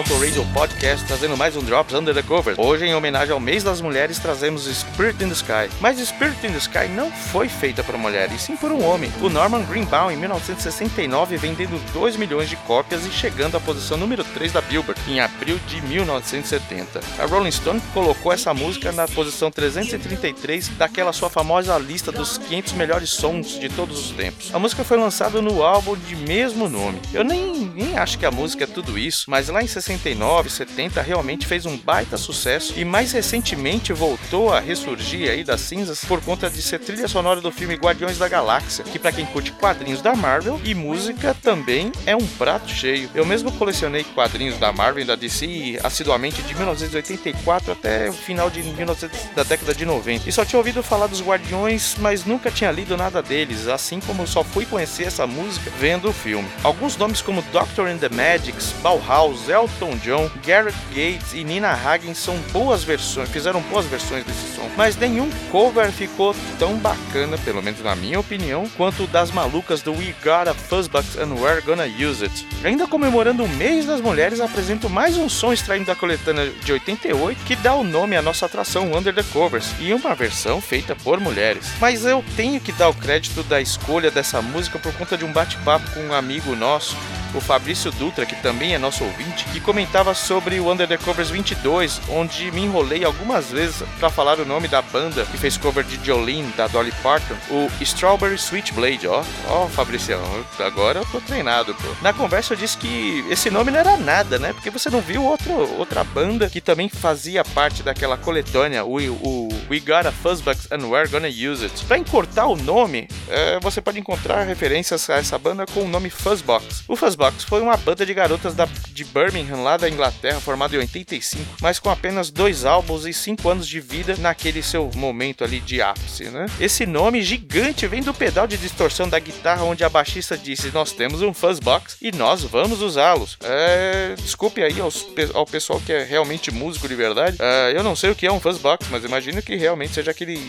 ouvinte, este é o Auto Radio Podcast, trazendo mais um Drops Under the Covers. Hoje, em homenagem ao mês das mulheres, trazemos Spirit in the Sky. Mas Spirit in the Sky não foi feita por mulher, e sim por um homem, o Norman Greenbaum, em 1969, vendendo 2 milhões de cópias e chegando à posição número 3 da Billboard, em abril de 1970. A Rolling Stone colocou essa música na posição 333 daquela sua famosa lista dos 500 melhores sons de todos os tempos. A música foi lançada no álbum de mesmo nome. Eu nem, nem acho que a música é tudo isso, mas lá em 69, 70 realmente fez um baita sucesso e mais recentemente voltou a ressurgir aí das cinzas por conta de ser trilha sonora do filme Guardiões da Galáxia, que para quem curte quadrinhos da Marvel e música também é um prato cheio. Eu mesmo colecionei quadrinhos da Marvel e da DC assiduamente de 1984 até o final de 1900, da década de 90. E só tinha ouvido falar dos Guardiões, mas nunca tinha lido nada deles, assim como só fui conhecer essa música vendo o filme. Alguns nomes como Doctor and the Magics, Bauhaus, Elton John, Garrett Gates e Nina Hagen são boas versões, fizeram boas versões desse som, mas nenhum cover ficou tão bacana, pelo menos na minha opinião, quanto o das malucas do We Got a Fuzzbox and We're Gonna Use It. Ainda comemorando o mês das mulheres, apresento mais um som extraído da coletânea de 88 que dá o nome à nossa atração Under the Covers e uma versão feita por mulheres. Mas eu tenho que dar o crédito da escolha dessa música por conta de um bate-papo com um amigo nosso o Fabrício Dutra, que também é nosso ouvinte, que comentava sobre o Under the Covers 22, onde me enrolei algumas vezes para falar o nome da banda que fez cover de Jolene, da Dolly Parton, o Strawberry Switchblade, ó. Ó, Fabricião, agora eu tô treinado, pô. Na conversa eu disse que esse nome não era nada, né? Porque você não viu outro, outra banda que também fazia parte daquela coletânea, o, o We Got a Fuzzbox and We're Gonna Use It. Pra encurtar o nome, é, você pode encontrar referências a essa banda com o nome Fuzzbox. O Fuzzbox foi uma banda de garotas da, de Birmingham, lá da Inglaterra, formada em 85, mas com apenas dois álbuns e cinco anos de vida naquele seu momento ali de ápice, né? Esse nome gigante vem do pedal de distorção da guitarra, onde a baixista disse: Nós temos um Fuzzbox e nós vamos usá-los. É, desculpe aí aos, ao pessoal que é realmente músico de verdade. É, eu não sei o que é um Fuzzbox, mas imagino que realmente seja aquele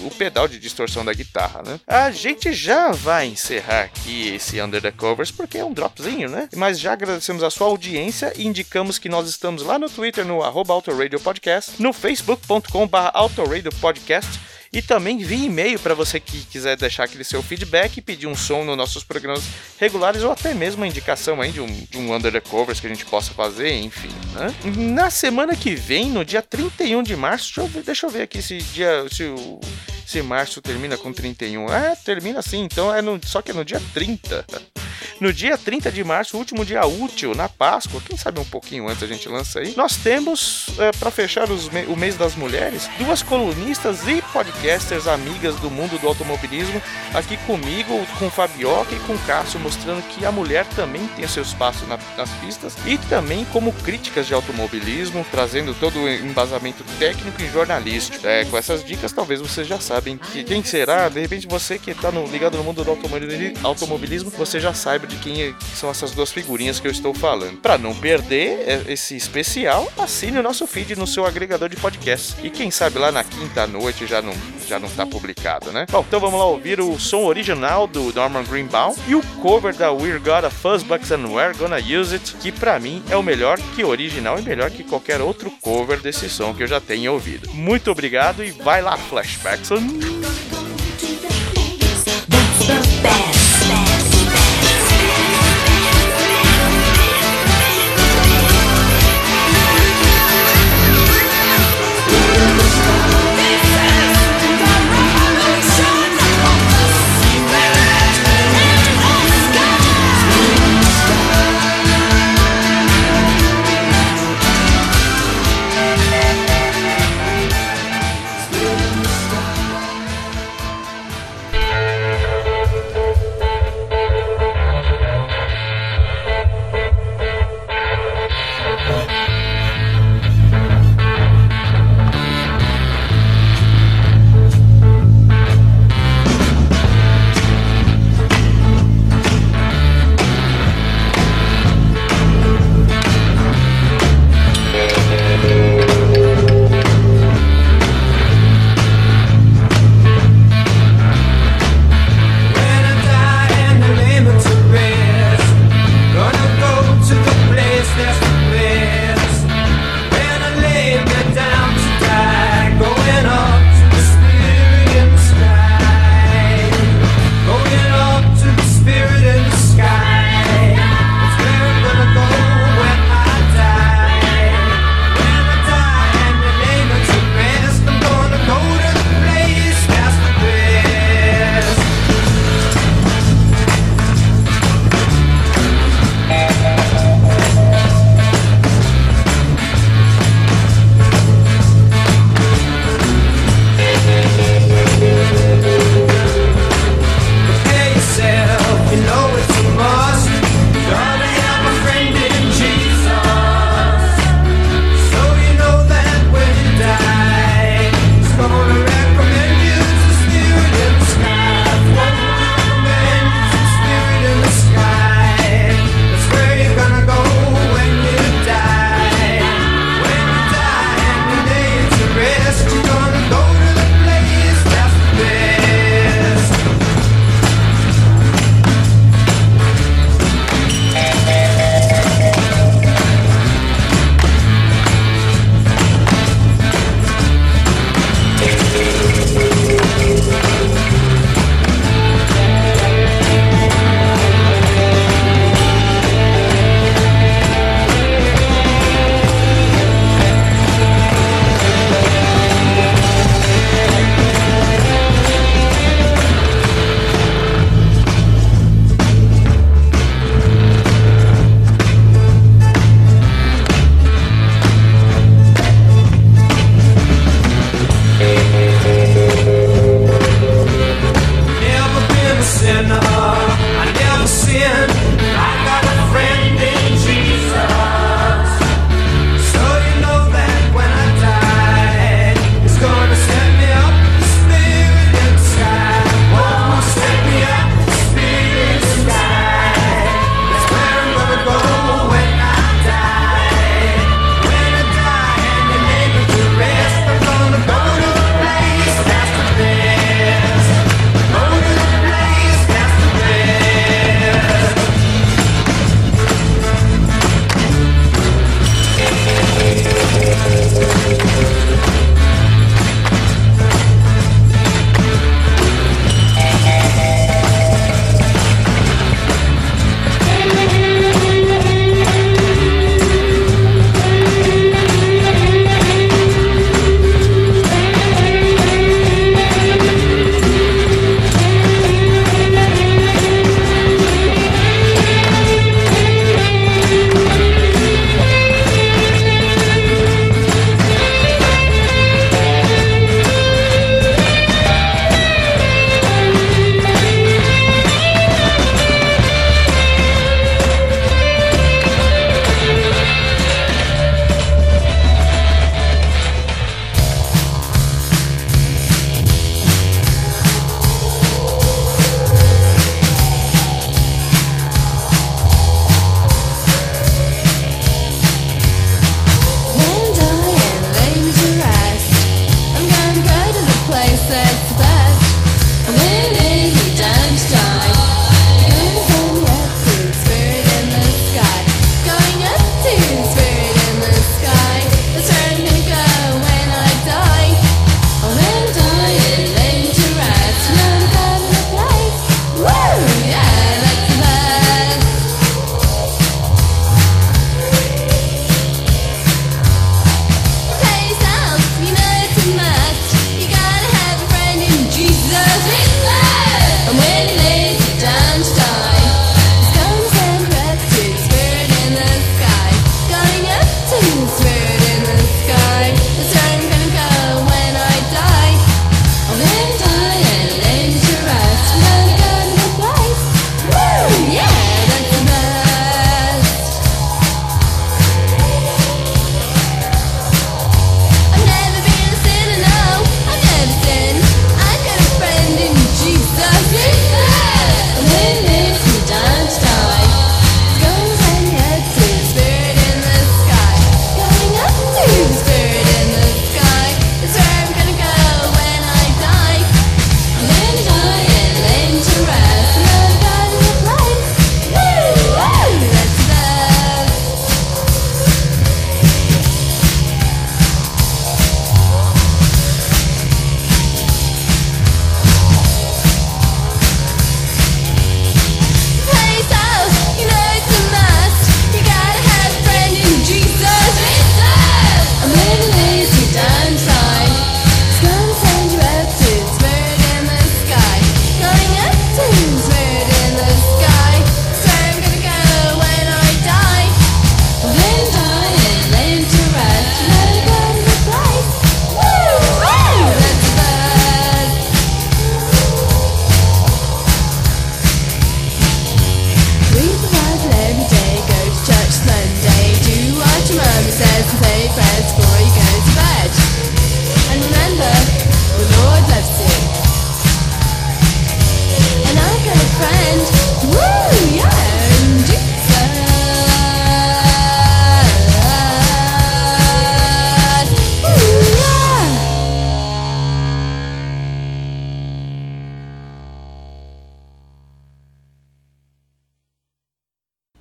o pedal de distorção da guitarra, né? A gente já vai encerrar aqui esse Under the Covers porque é um dropzinho, né? Mas já agradecemos a sua audiência e indicamos que nós estamos lá no Twitter no arroba Autoradio Podcast, no facebook.com.br Autoradio Podcast e também via e-mail para você que quiser deixar aquele seu feedback, pedir um som nos nossos programas regulares ou até mesmo uma indicação aí de um, de um Under the Covers que a gente possa fazer, enfim. Né? Na semana que vem, no dia 31 de março, deixa eu ver, deixa eu ver aqui se dia. Se o, se março termina com 31. É, termina assim, então é no, só que é no dia 30. No dia 30 de março, último dia útil, na Páscoa, quem sabe um pouquinho antes a gente lança aí, nós temos, é, para fechar me o mês das mulheres, duas colunistas e podcasters amigas do mundo do automobilismo, aqui comigo, com Fabioca e com Cássio, mostrando que a mulher também tem seu espaço na, nas pistas e também como críticas de automobilismo, trazendo todo o embasamento técnico e jornalístico. É, com essas dicas, talvez vocês já sabem que quem será, de repente você que está ligado no mundo do automobilismo, você já sabe de quem são essas duas figurinhas que eu estou falando. Para não perder esse especial, assine o nosso feed no seu agregador de podcast. E quem sabe lá na quinta noite já não já não está publicado, né? Bom, então vamos lá ouvir o som original do Norman Greenbaum e o cover da We're Got a Fuzzbox and We're Gonna Use It, que para mim é o melhor que original e melhor que qualquer outro cover desse som que eu já tenha ouvido. Muito obrigado e vai lá, Flashbacks.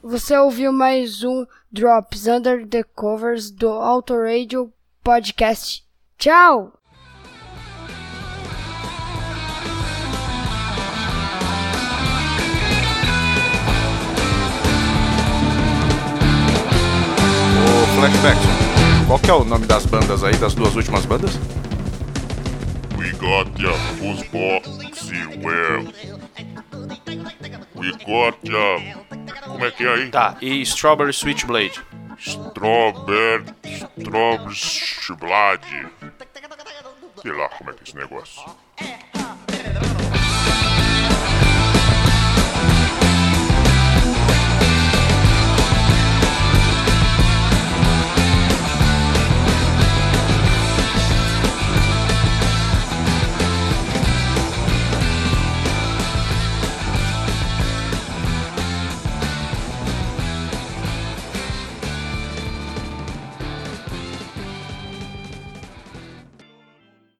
Você ouviu mais um Drops Under the Covers do Autoradio Podcast. Tchau! Ô, Flashback, qual que é o nome das bandas aí, das duas últimas bandas? We got ya Fuzzbox Well. We got ya. Como é que é aí? Tá, e Strawberry Switchblade. Strawberry. Strawberry Switchblade. Sei lá como é que é esse negócio.